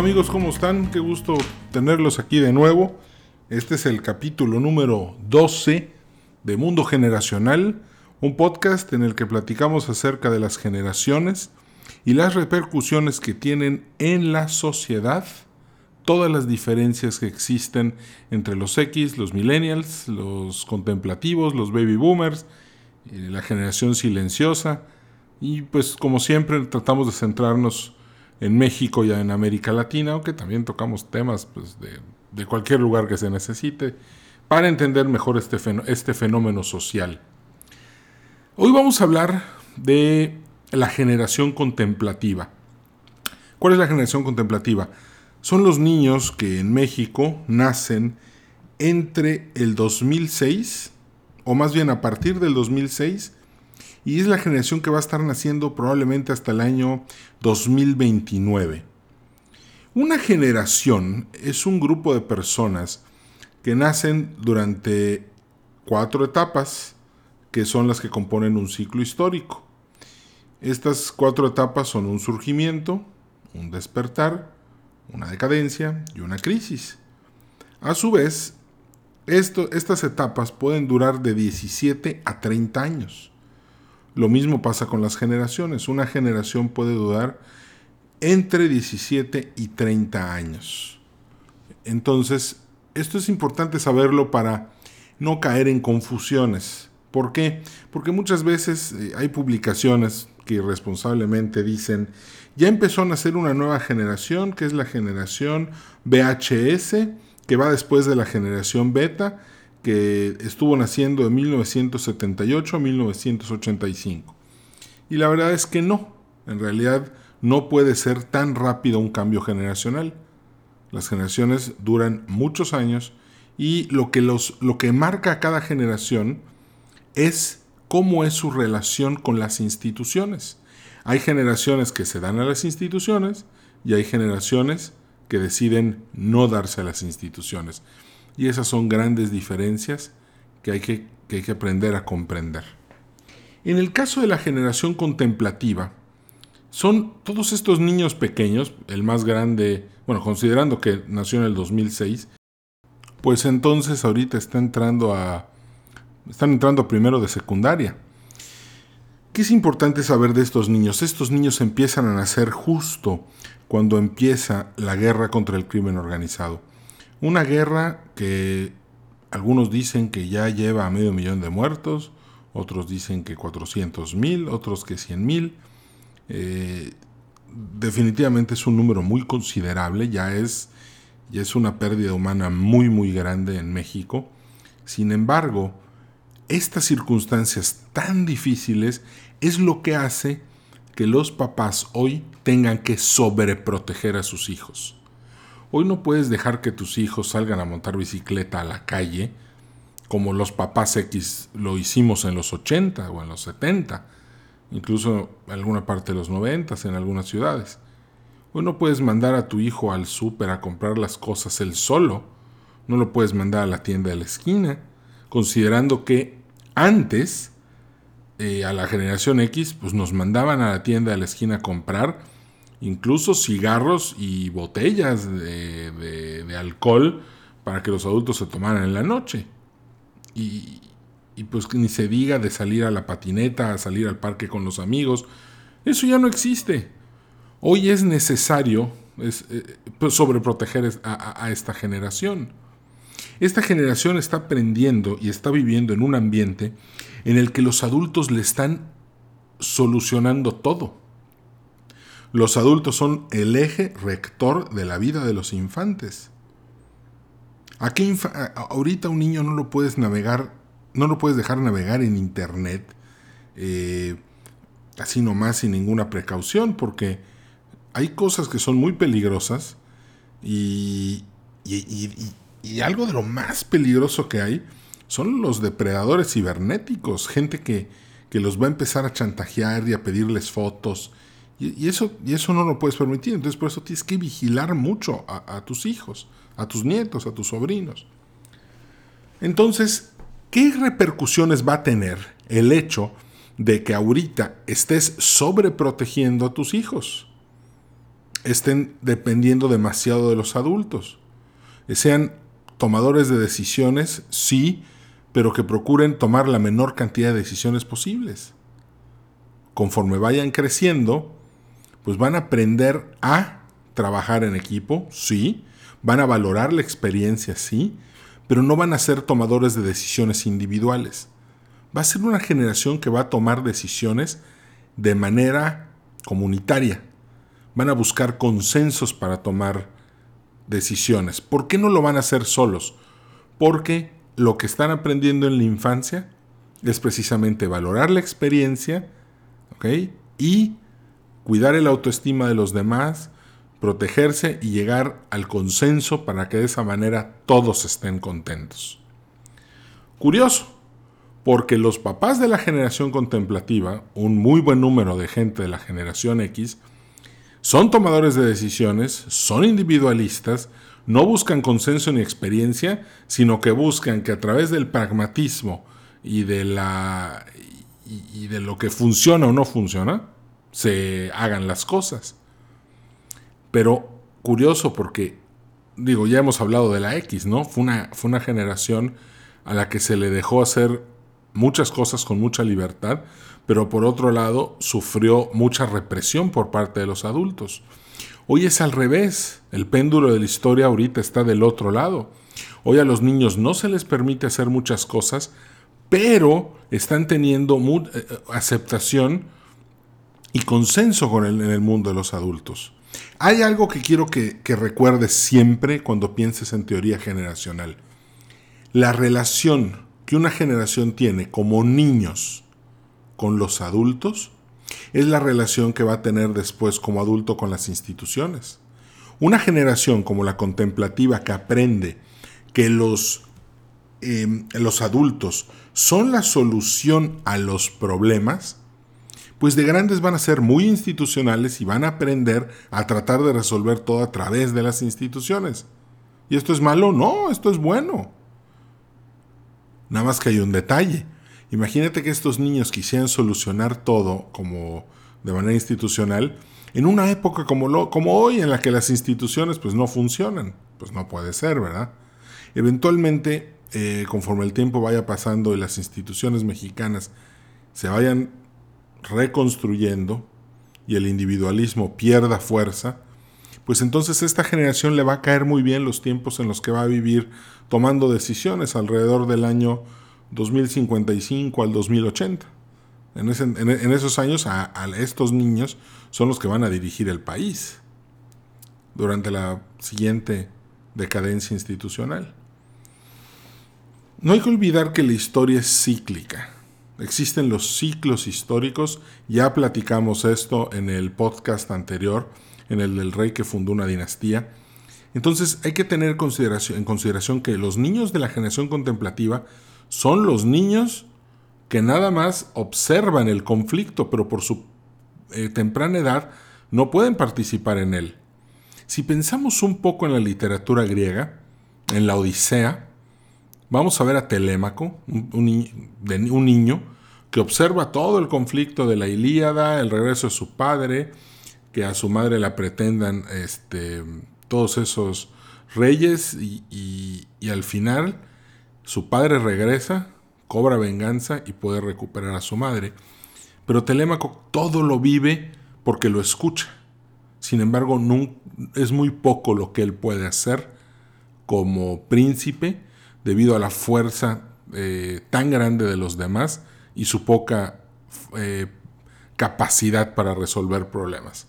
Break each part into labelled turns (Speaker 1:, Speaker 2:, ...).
Speaker 1: Amigos, ¿cómo están? Qué gusto tenerlos aquí de nuevo. Este es el capítulo número 12 de Mundo Generacional, un podcast en el que platicamos acerca de las generaciones y las repercusiones que tienen en la sociedad, todas las diferencias que existen entre los X, los millennials, los contemplativos, los baby boomers, eh, la generación silenciosa y pues como siempre tratamos de centrarnos en México y en América Latina, aunque también tocamos temas pues, de, cualquier lugar que se necesite, para entender mejor este, este fenómeno social. Hoy vamos a hablar de la generación contemplativa. ¿Cuál es la generación contemplativa? Son los niños que en México nacen entre el 2006, o más bien a partir del 2006, y es la generación que va a estar naciendo probablemente hasta el año 2029. Una generación es un grupo de personas que nacen durante cuatro etapas que son las que componen un ciclo histórico. Estas cuatro etapas son un surgimiento, un despertar, una decadencia y una crisis. A su vez, estas etapas pueden durar de 17 a 30 años. Lo mismo pasa con las generaciones. Una generación puede durar entre 17 y 30 años. Entonces, esto es importante saberlo para no caer en confusiones. ¿Por qué? Porque muchas veces eh, hay publicaciones que irresponsablemente dicen, ya empezó a nacer una nueva generación, que es la generación VHS, que va después de la generación beta, que estuvo naciendo de 1978 a 1985. Y la verdad es que no, en realidad no puede ser tan rápido un cambio generacional. Las generaciones duran muchos años y lo que, los, lo que marca a cada generación es cómo es su relación con las instituciones. Hay generaciones que se dan a las instituciones y hay generaciones que deciden no darse a las instituciones. Y esas son grandes diferencias que hay que, hay que aprender a comprender. En el caso de la generación contemplativa, son todos estos niños pequeños, el más grande, bueno, considerando que nació en el 2006, pues entonces ahorita está entrando a, están entrando primero de secundaria. ¿Qué es importante saber de estos niños? Estos niños empiezan a nacer justo cuando empieza la guerra contra el crimen organizado. Una guerra que algunos dicen que ya lleva a medio millón de muertos, otros dicen que 400 mil, otros que 100 mil. Eh, definitivamente es un número muy considerable, ya es, ya es una pérdida humana muy muy grande en México. Sin embargo, estas circunstancias tan difíciles es lo que hace que los papás hoy tengan que sobreproteger a sus hijos. Hoy no puedes dejar que tus hijos salgan a montar bicicleta a la calle como los papás X lo hicimos en los 80 o en los 70, incluso en alguna parte de los 90 en algunas ciudades. Hoy no puedes mandar a tu hijo al súper a comprar las cosas él solo, no lo puedes mandar a la tienda de la esquina, considerando que antes eh, a la generación X pues nos mandaban a la tienda de la esquina a comprar incluso cigarros y botellas de, alcohol para que los adultos se tomaran en la noche. Y, pues ni se diga de salir a la patineta, a salir al parque con los amigos. Eso ya no existe. Hoy es necesario es, eh, pues sobreproteger a, a esta generación. Esta generación está aprendiendo y está viviendo en un ambiente en el que los adultos le están solucionando todo. Los adultos son el eje rector de la vida de los infantes. Aquí ahorita un niño no lo puedes navegar, no lo puedes dejar navegar en internet eh, así nomás sin ninguna precaución, porque hay cosas que son muy peligrosas y, y algo de lo más peligroso que hay son los depredadores cibernéticos, gente que, que los va a empezar a chantajear y a pedirles fotos y, eso, y eso no lo puedes permitir. Entonces por eso tienes que vigilar mucho a, tus hijos, a tus nietos, a tus sobrinos. Entonces, ¿qué repercusiones va a tener el hecho de que ahorita estés sobreprotegiendo a tus hijos? estén dependiendo demasiado de los adultos. Sean tomadores de decisiones, sí, pero que procuren tomar la menor cantidad de decisiones posibles. Conforme vayan creciendo, pues van a aprender a trabajar en equipo, sí, van a valorar la experiencia, sí, pero no van a ser tomadores de decisiones individuales. Va a ser una generación que va a tomar decisiones de manera comunitaria. Van a buscar consensos para tomar decisiones. ¿Por qué no lo van a hacer solos? Porque lo que están aprendiendo en la infancia es precisamente valorar la experiencia y cuidar el autoestima de los demás, protegerse y llegar al consenso para que de esa manera todos estén contentos. Curioso, porque los papás de la generación contemplativa, un muy buen número de gente de la generación X, son tomadores de decisiones, son individualistas, no buscan consenso ni experiencia, sino que buscan que a través del pragmatismo y de, la, y de lo que funciona o no funciona, se hagan las cosas. Pero curioso porque, digo, ya hemos hablado de la X, ¿no? Fue una, fue una generación a la que se le dejó hacer muchas cosas con mucha libertad, pero por otro lado sufrió mucha represión por parte de los adultos. Hoy es al revés, el péndulo de la historia ahorita está del otro lado. Hoy a los niños no se les permite hacer muchas cosas, pero están teniendo eh, aceptación y consenso con en el mundo de los adultos. Hay algo que quiero que, que recuerdes siempre cuando pienses en teoría generacional. La relación que una generación tiene como niños con los adultos es la relación que va a tener después como adulto con las instituciones. Una generación como la contemplativa que aprende que los, em, los adultos son la solución a los problemas, pues de grandes van a ser muy institucionales y van a aprender a tratar de resolver todo a través de las instituciones. ¿Y esto es malo? No, esto es bueno. Nada más que hay un detalle. Imagínate que estos niños quisieran solucionar todo como de manera institucional en una época como, lo, como hoy en la que las instituciones pues no funcionan. Pues no puede ser, ¿verdad? Eventualmente, eh, conforme el tiempo vaya pasando y las instituciones mexicanas se vayan reconstruyendo y el individualismo pierda fuerza, pues entonces esta generación le va a caer muy bien los tiempos en los que va a vivir tomando decisiones alrededor del año 2055 al 2080. En, esos años a, estos niños son los que van a dirigir el país durante la siguiente decadencia institucional. No hay que olvidar que la historia es cíclica. Existen los ciclos históricos, ya platicamos esto en el podcast anterior, en el del rey que fundó una dinastía. Entonces hay que tener consideración, en consideración que los niños de la generación contemplativa son los niños que nada más observan el conflicto, pero por su eh, temprana edad no pueden participar en él. Si pensamos un poco en la literatura griega, en la Odisea, vamos a ver a Telémaco, un niño que observa todo el conflicto de la Ilíada, el regreso de su padre, que a su madre la pretendan este, todos esos reyes y, al final su padre regresa, cobra venganza y puede recuperar a su madre. Pero Telémaco todo lo vive porque lo escucha. Sin embargo, es muy poco lo que él puede hacer como príncipe debido a la fuerza eh, tan grande de los demás y su poca eh, capacidad para resolver problemas.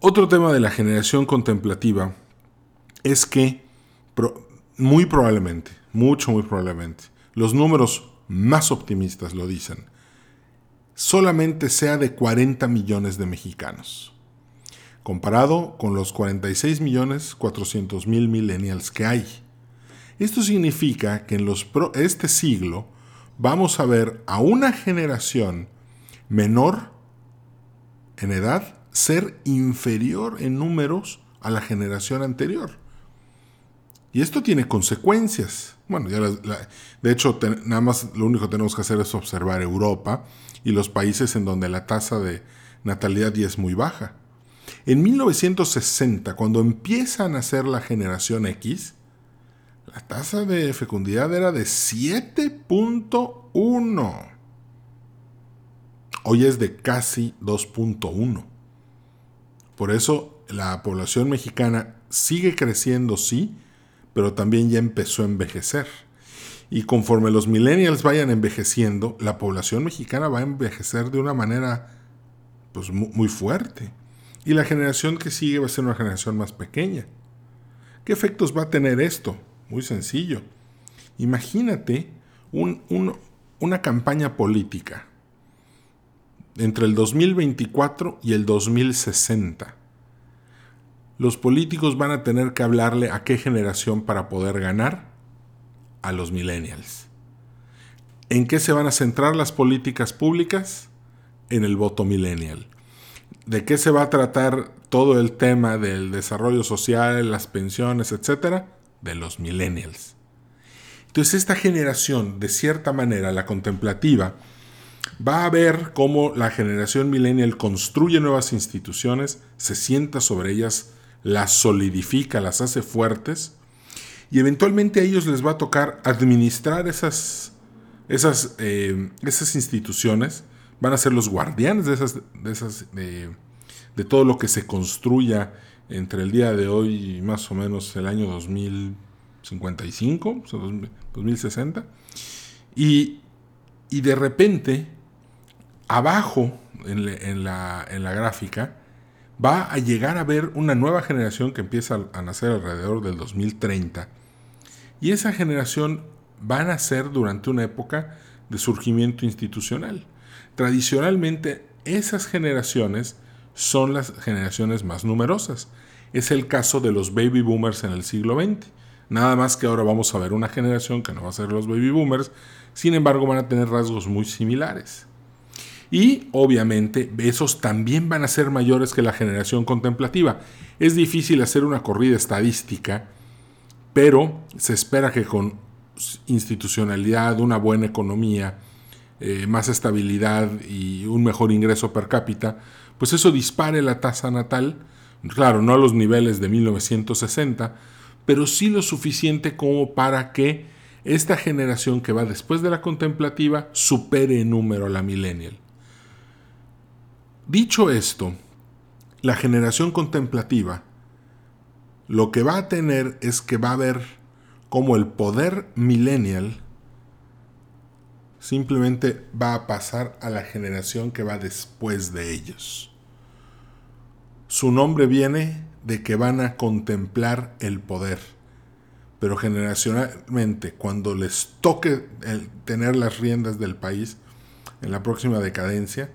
Speaker 1: Otro tema de la generación contemplativa es que muy probablemente, mucho, muy probablemente, los números más optimistas lo dicen, solamente sea de 40 millones de mexicanos, comparado con los 46 millones 400 mil millennials que hay. Esto significa que en este siglo vamos a ver a una generación menor en edad ser inferior en números a la generación anterior. Y esto tiene consecuencias. Bueno, de hecho, nada más lo único que tenemos que hacer es observar Europa y los países en donde la tasa de natalidad ya es muy baja. En 1960, cuando empiezan a ser la generación X, la tasa de fecundidad era de 7.1. Hoy es de casi 2.1. Por eso la población mexicana sigue creciendo, sí, pero también ya empezó a envejecer. Y conforme los millennials vayan envejeciendo, la población mexicana va a envejecer de una manera pues, muy fuerte. Y la generación que sigue va a ser una generación más pequeña. ¿Qué efectos va a tener esto? Muy sencillo. Imagínate una campaña política entre el 2024 y el 2060. Los políticos van a tener que hablarle a qué generación para poder ganar a los millennials. ¿En qué se van a centrar las políticas públicas? En el voto millennial. ¿De qué se va a tratar todo el tema del desarrollo social, las pensiones, etcétera? De los millennials. Entonces esta generación, de cierta manera, la contemplativa, va a ver cómo la generación millennial construye nuevas instituciones, se sienta sobre ellas, las solidifica, las hace fuertes, y eventualmente a ellos les va a tocar administrar esas, esas, eh, esas instituciones, van a ser los guardianes de, esas, de, esas, de todo lo que se construya entre el día de hoy y más o menos el año 2055, 2060, y, y de repente, abajo en, la, en la gráfica, va a llegar a ver una nueva generación que empieza a nacer alrededor del 2030. Y esa generación va a nacer durante una época de surgimiento institucional. Tradicionalmente, esas generaciones son las generaciones más numerosas. Es el caso de los baby boomers en el siglo XX. Nada más que ahora vamos a ver una generación que no va a ser los baby boomers, sin embargo van a tener rasgos muy similares. Y obviamente esos también van a ser mayores que la generación contemplativa. Es difícil hacer una corrida estadística, pero se espera que con institucionalidad, una buena economía, eh, más estabilidad y un mejor ingreso per cápita, pues eso dispare la tasa natal, claro, no a los niveles de 1960, pero sí lo suficiente como para que esta generación que va después de la contemplativa supere en número a la millennial. Dicho esto, la generación contemplativa lo que va a tener es que va a ver como el poder millennial simplemente va a pasar a la generación que va después de ellos. Su nombre viene de que van a contemplar el poder. Pero generacionalmente, cuando les toque tener las riendas del país en la próxima decadencia,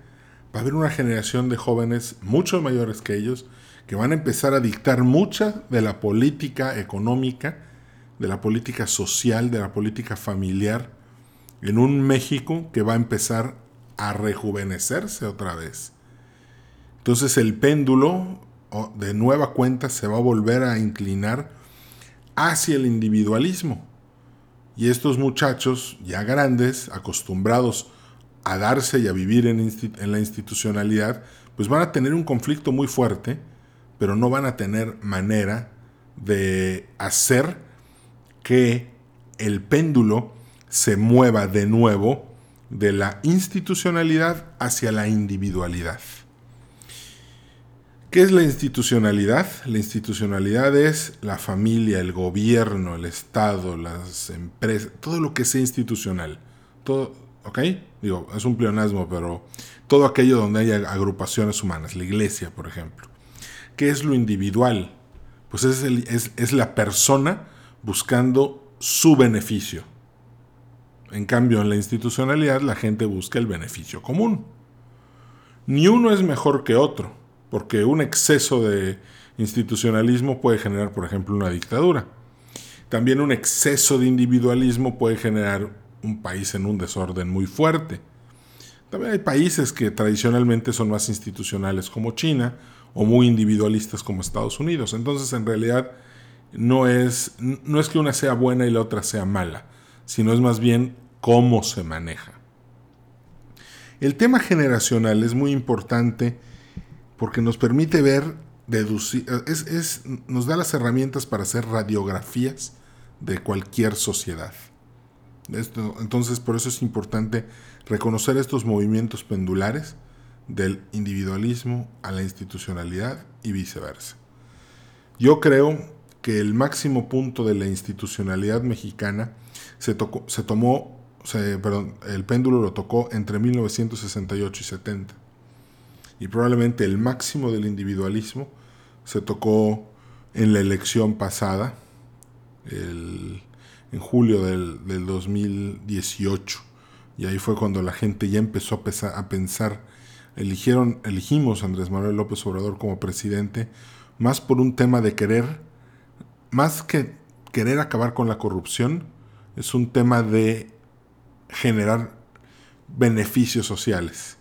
Speaker 1: va a haber una generación de jóvenes mucho mayores que ellos que van a empezar a dictar mucha de la política económica, de la política social, de la política familiar, en un México que va a empezar a rejuvenecerse otra vez entonces el péndulo de nueva cuenta se va a volver a inclinar hacia el individualismo. Y estos muchachos ya grandes, acostumbrados a darse y a vivir en, la institucionalidad, pues van a tener un conflicto muy fuerte, pero no van a tener manera de hacer que el péndulo se mueva de nuevo de la institucionalidad hacia la individualidad. ¿Qué es la institucionalidad? La institucionalidad es la familia, el gobierno, el Estado, las empresas, todo lo que sea institucional. Todo, ¿ok? Digo, es un pleonasmo, pero todo aquello donde haya agrupaciones humanas, la iglesia, por ejemplo. ¿Qué es lo individual? Pues es, la persona buscando su beneficio. En cambio, en la institucionalidad la gente busca el beneficio común. Ni uno es mejor que otro porque un exceso de institucionalismo puede generar, por ejemplo, una dictadura. También un exceso de individualismo puede generar un país en un desorden muy fuerte. También hay países que tradicionalmente son más institucionales como China o muy individualistas como Estados Unidos. Entonces, en realidad, no es, no es que una sea buena y la otra sea mala, sino es más bien cómo se maneja. El tema generacional es muy importante porque nos permite ver deducir, es, nos da las herramientas para hacer radiografías de cualquier sociedad. Entonces, por eso es importante reconocer estos movimientos pendulares del individualismo a la institucionalidad y viceversa. Yo creo que el máximo punto de la institucionalidad mexicana se, tocó, se tomó, perdón, el péndulo lo tocó entre 1968 y 70. Y probablemente el máximo del individualismo se tocó en la elección pasada, en julio del, del 2018. Y ahí fue cuando la gente ya empezó a, pensar, eligieron, elegimos a Andrés Manuel López Obrador como presidente, más por un tema de querer, más que querer acabar con la corrupción, es un tema de generar beneficios sociales.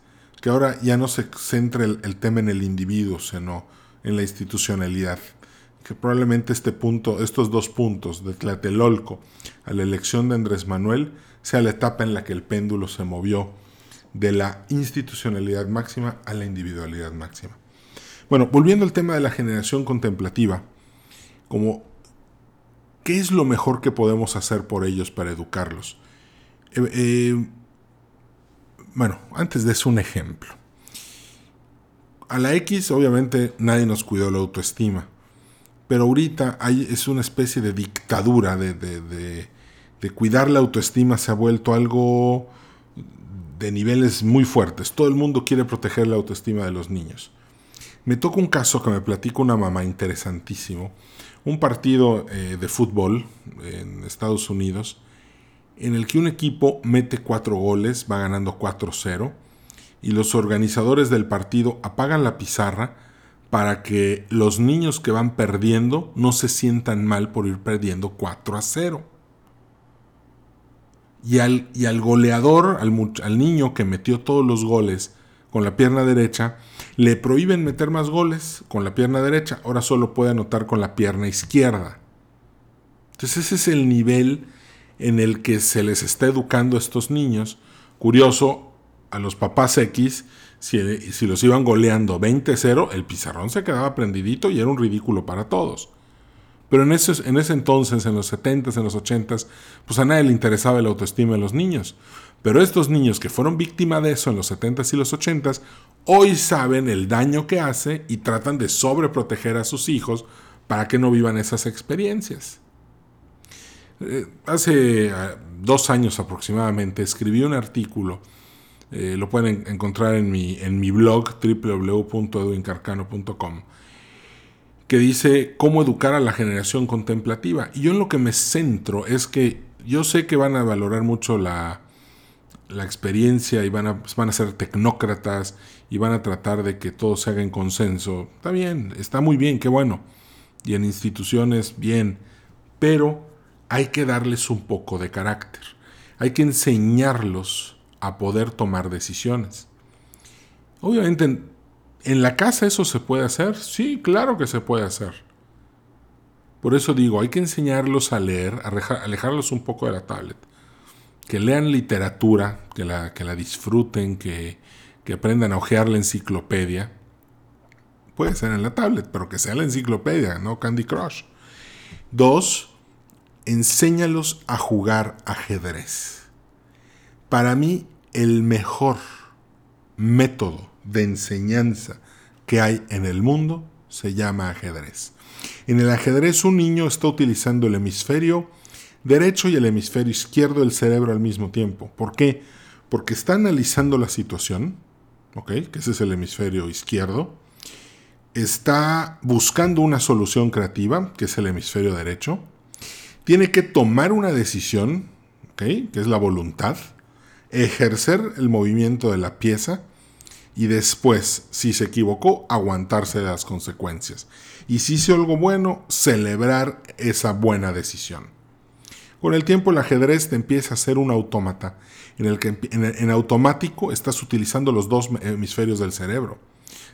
Speaker 1: Que ahora ya no se centre el, el tema en el individuo, sino en la institucionalidad. Que probablemente este punto, estos dos puntos, de Tlatelolco a la elección de Andrés Manuel, sea la etapa en la que el péndulo se movió de la institucionalidad máxima a la individualidad máxima. Bueno, volviendo al tema de la generación contemplativa, como ¿qué es lo mejor que podemos hacer por ellos para educarlos? Eh, eh, bueno, antes de eso un ejemplo. A la X obviamente nadie nos cuidó la autoestima, pero ahorita hay, es una especie de dictadura de de cuidar la autoestima se ha vuelto algo de niveles muy fuertes. Todo el mundo quiere proteger la autoestima de los niños. Me toca un caso que me platico una mamá interesantísimo. Un partido eh, de fútbol en Estados Unidos en el que un equipo mete cuatro goles, va ganando 4-0, y los organizadores del partido apagan la pizarra para que los niños que van perdiendo no se sientan mal por ir perdiendo 4 0 y al, y al goleador, al, al niño que metió todos los goles con la pierna derecha, le prohíben meter más goles con la pierna derecha, ahora solo puede anotar con la pierna izquierda. Entonces ese es el nivel en el que se les está educando a estos niños. Curioso, a los papás X, si, los iban goleando 20-0, el pizarrón se quedaba prendidito y era un ridículo para todos. Pero en ese, en ese entonces, en los 70s, en los 80s, pues a nadie le interesaba la autoestima de los niños. Pero estos niños que fueron víctimas de eso en los 70s y los 80s, hoy saben el daño que hace y tratan de sobreproteger a sus hijos para que no vivan esas experiencias. Eh, hace ah, dos años aproximadamente escribí un artículo, eh, lo pueden encontrar en mi, en mi blog www.edwincarcano.com, que dice cómo educar a la generación contemplativa. Y yo en lo que me centro es que yo sé que van a valorar mucho la, la experiencia y van a, van a ser tecnócratas y van a tratar de que todo se haga en consenso. Está bien, está muy bien, qué bueno. Y en instituciones, bien. Pero hay que darles un poco de carácter. Hay que enseñarlos a poder tomar decisiones. Obviamente ¿En la casa eso se puede hacer? Sí, claro que se puede hacer. Por eso digo, hay que enseñarlos a leer, a alejarlos un poco de la tablet. Que lean literatura, que la, disfruten, que, que aprendan a ojear la enciclopedia. Puede ser en la tablet, pero que sea la enciclopedia, no Candy Crush. Dos, enséñalos a jugar ajedrez. Para mí, el mejor método de enseñanza que hay en el mundo se llama ajedrez. En el ajedrez un niño está utilizando el hemisferio derecho y el hemisferio izquierdo del cerebro al mismo tiempo. ¿Por qué? Porque está analizando la situación. Que ese es el hemisferio izquierdo. Está buscando una solución creativa, que es el hemisferio derecho. Tiene que tomar una decisión. Que es la voluntad. Ejercer el movimiento de la pieza y después, si se equivocó, aguantarse las consecuencias. Y si hizo algo bueno, celebrar esa buena decisión. Con el tiempo el ajedrez te empieza a ser un autómata, en el que en, automático estás utilizando los dos hemisferios del cerebro.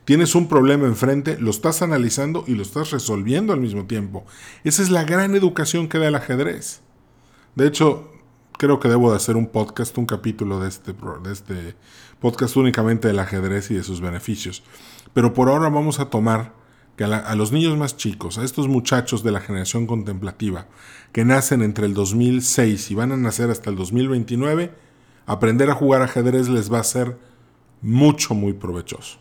Speaker 1: Tienes un problema enfrente, lo estás analizando y lo estás resolviendo al mismo tiempo. Esa es la gran educación que da el ajedrez. De hecho, creo que debo de hacer un podcast, un capítulo de este, de este podcast únicamente del ajedrez y de sus beneficios. Pero por ahora vamos a tomar que a, los niños más chicos, a estos muchachos de la generación contemplativa, que nacen entre el 2006 y van a nacer hasta el 2029, aprender a jugar ajedrez les va a ser mucho, muy provechoso.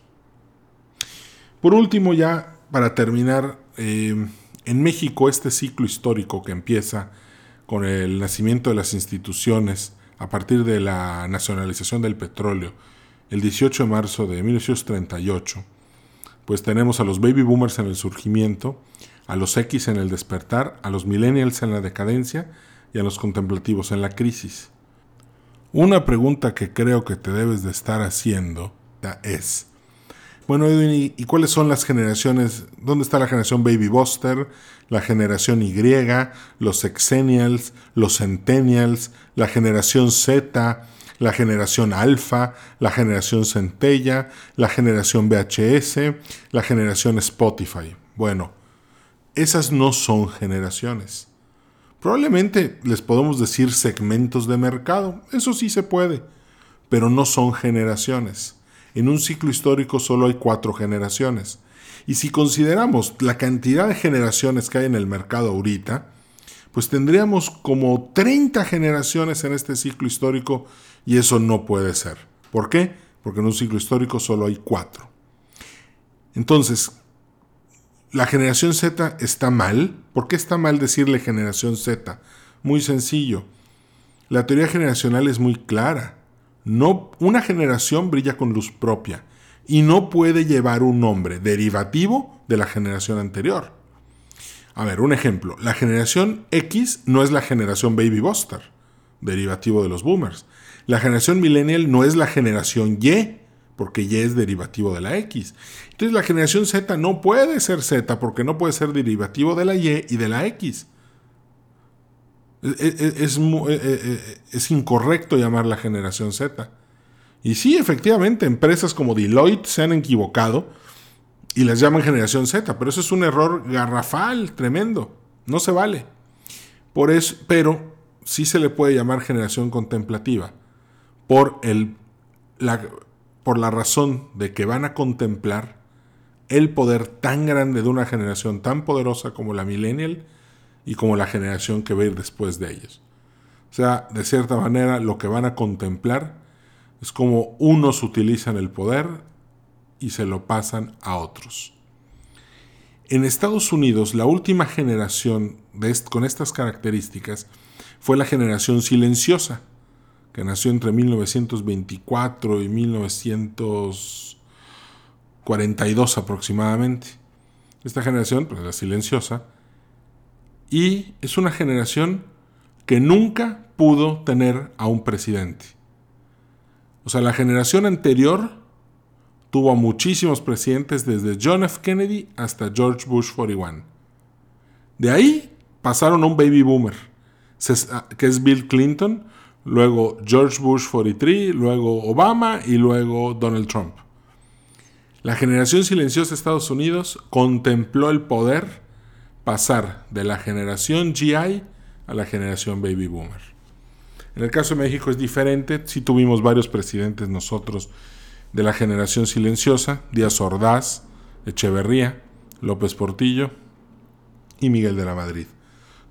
Speaker 1: Por último, ya para terminar, eh, en México este ciclo histórico que empieza con el nacimiento de las instituciones a partir de la nacionalización del petróleo el 18 de marzo de 1938, pues tenemos a los baby boomers en el surgimiento, a los X en el despertar, a los millennials en la decadencia y a los contemplativos en la crisis. Una pregunta que creo que te debes de estar haciendo es, bueno Edwin, ¿y cuáles son las generaciones? ¿Dónde está la generación Baby Buster, la generación Y, los Exennials, los Centennials, la generación Z, la generación Alpha, la generación Centella, la generación VHS, la generación Spotify? Bueno, esas no son generaciones. Probablemente les podemos decir segmentos de mercado, eso sí se puede, pero no son generaciones. En un ciclo histórico solo hay cuatro generaciones. Y si consideramos la cantidad de generaciones que hay en el mercado ahorita, pues tendríamos como 30 generaciones en este ciclo histórico y eso no puede ser. ¿Por qué? Porque en un ciclo histórico solo hay cuatro. Entonces, la generación Z está mal. ¿Por qué está mal decirle generación Z? Muy sencillo. La teoría generacional es muy clara. No, una generación brilla con luz propia y no puede llevar un nombre derivativo de la generación anterior. A ver, un ejemplo. La generación X no es la generación Baby Buster, derivativo de los boomers. La generación millennial no es la generación Y, porque Y es derivativo de la X. Entonces la generación Z no puede ser Z porque no puede ser derivativo de la Y y de la X. Es, e, e, es, incorrecto llamar la generación Z. Y sí, efectivamente, empresas como Deloitte se han equivocado y las llaman generación Z, pero eso es un error garrafal, tremendo. No se vale. Por eso, pero sí se le puede llamar generación contemplativa por el, la, por la razón de que van a contemplar el poder tan grande de una generación tan poderosa como la millennial y como la generación que va a ir después de ellos. O sea, de cierta manera lo que van a contemplar es como unos utilizan el poder y se lo pasan a otros. En Estados Unidos, la última generación con estas características fue la generación silenciosa, que nació entre 1924 y 1942 aproximadamente. Esta generación, pues la silenciosa, y es una generación que nunca pudo tener a un presidente. O sea, la generación anterior tuvo a muchísimos presidentes desde John F. Kennedy hasta George Bush 41. De ahí pasaron a un baby boomer, que es Bill Clinton, luego George Bush 43, luego Obama y luego Donald Trump. La generación silenciosa de Estados Unidos contempló el poder pasar de la generación GI a la generación baby boomer. En el caso de México es diferente, sí tuvimos varios presidentes nosotros de la generación silenciosa, Díaz Ordaz, Echeverría, López Portillo y Miguel de la Madrid.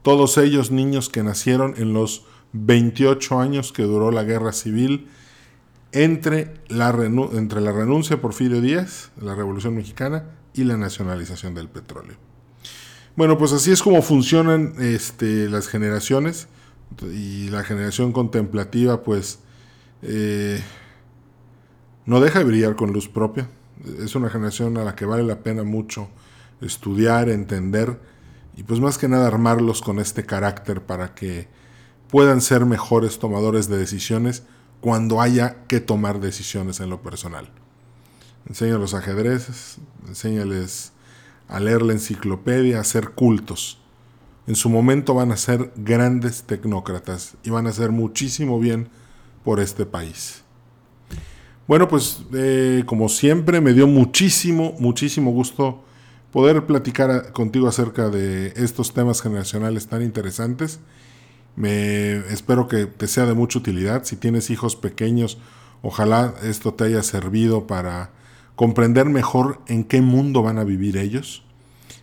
Speaker 1: Todos ellos niños que nacieron en los 28 años que duró la guerra civil entre la, renuncia de Porfirio Díaz, la Revolución Mexicana, y la nacionalización del petróleo. Bueno, pues así es como funcionan este, las generaciones y la generación contemplativa, pues eh, no deja de brillar con luz propia. Es una generación a la que vale la pena mucho estudiar, entender y pues más que nada armarlos con este carácter para que puedan ser mejores tomadores de decisiones cuando haya que tomar decisiones en lo personal. Enséñales ajedrezes, enséñales a leer la enciclopedia, a hacer cultos. En su momento van a ser grandes tecnócratas y van a hacer muchísimo bien por este país. Bueno, pues eh, como siempre me dio muchísimo, muchísimo gusto poder platicar contigo acerca de estos temas generacionales tan interesantes me espero que te sea de mucha utilidad. Si tienes hijos pequeños, ojalá esto te haya servido para comprender mejor en qué mundo van a vivir ellos.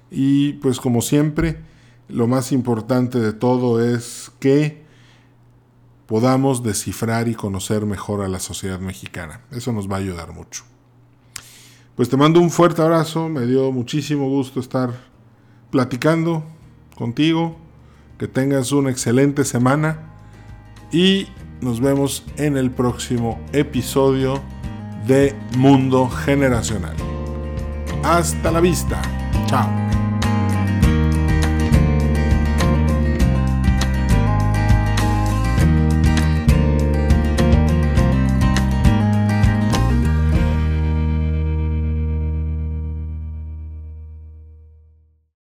Speaker 1: Y pues como siempre, lo más importante de todo es que podamos descifrar y conocer mejor a la sociedad mexicana. Eso nos va a ayudar mucho. Pues te mando un fuerte abrazo, me dio muchísimo gusto estar platicando contigo, que tengas una excelente semana y nos vemos en el próximo episodio de Mundo Generacional. Hasta la vista. Chao.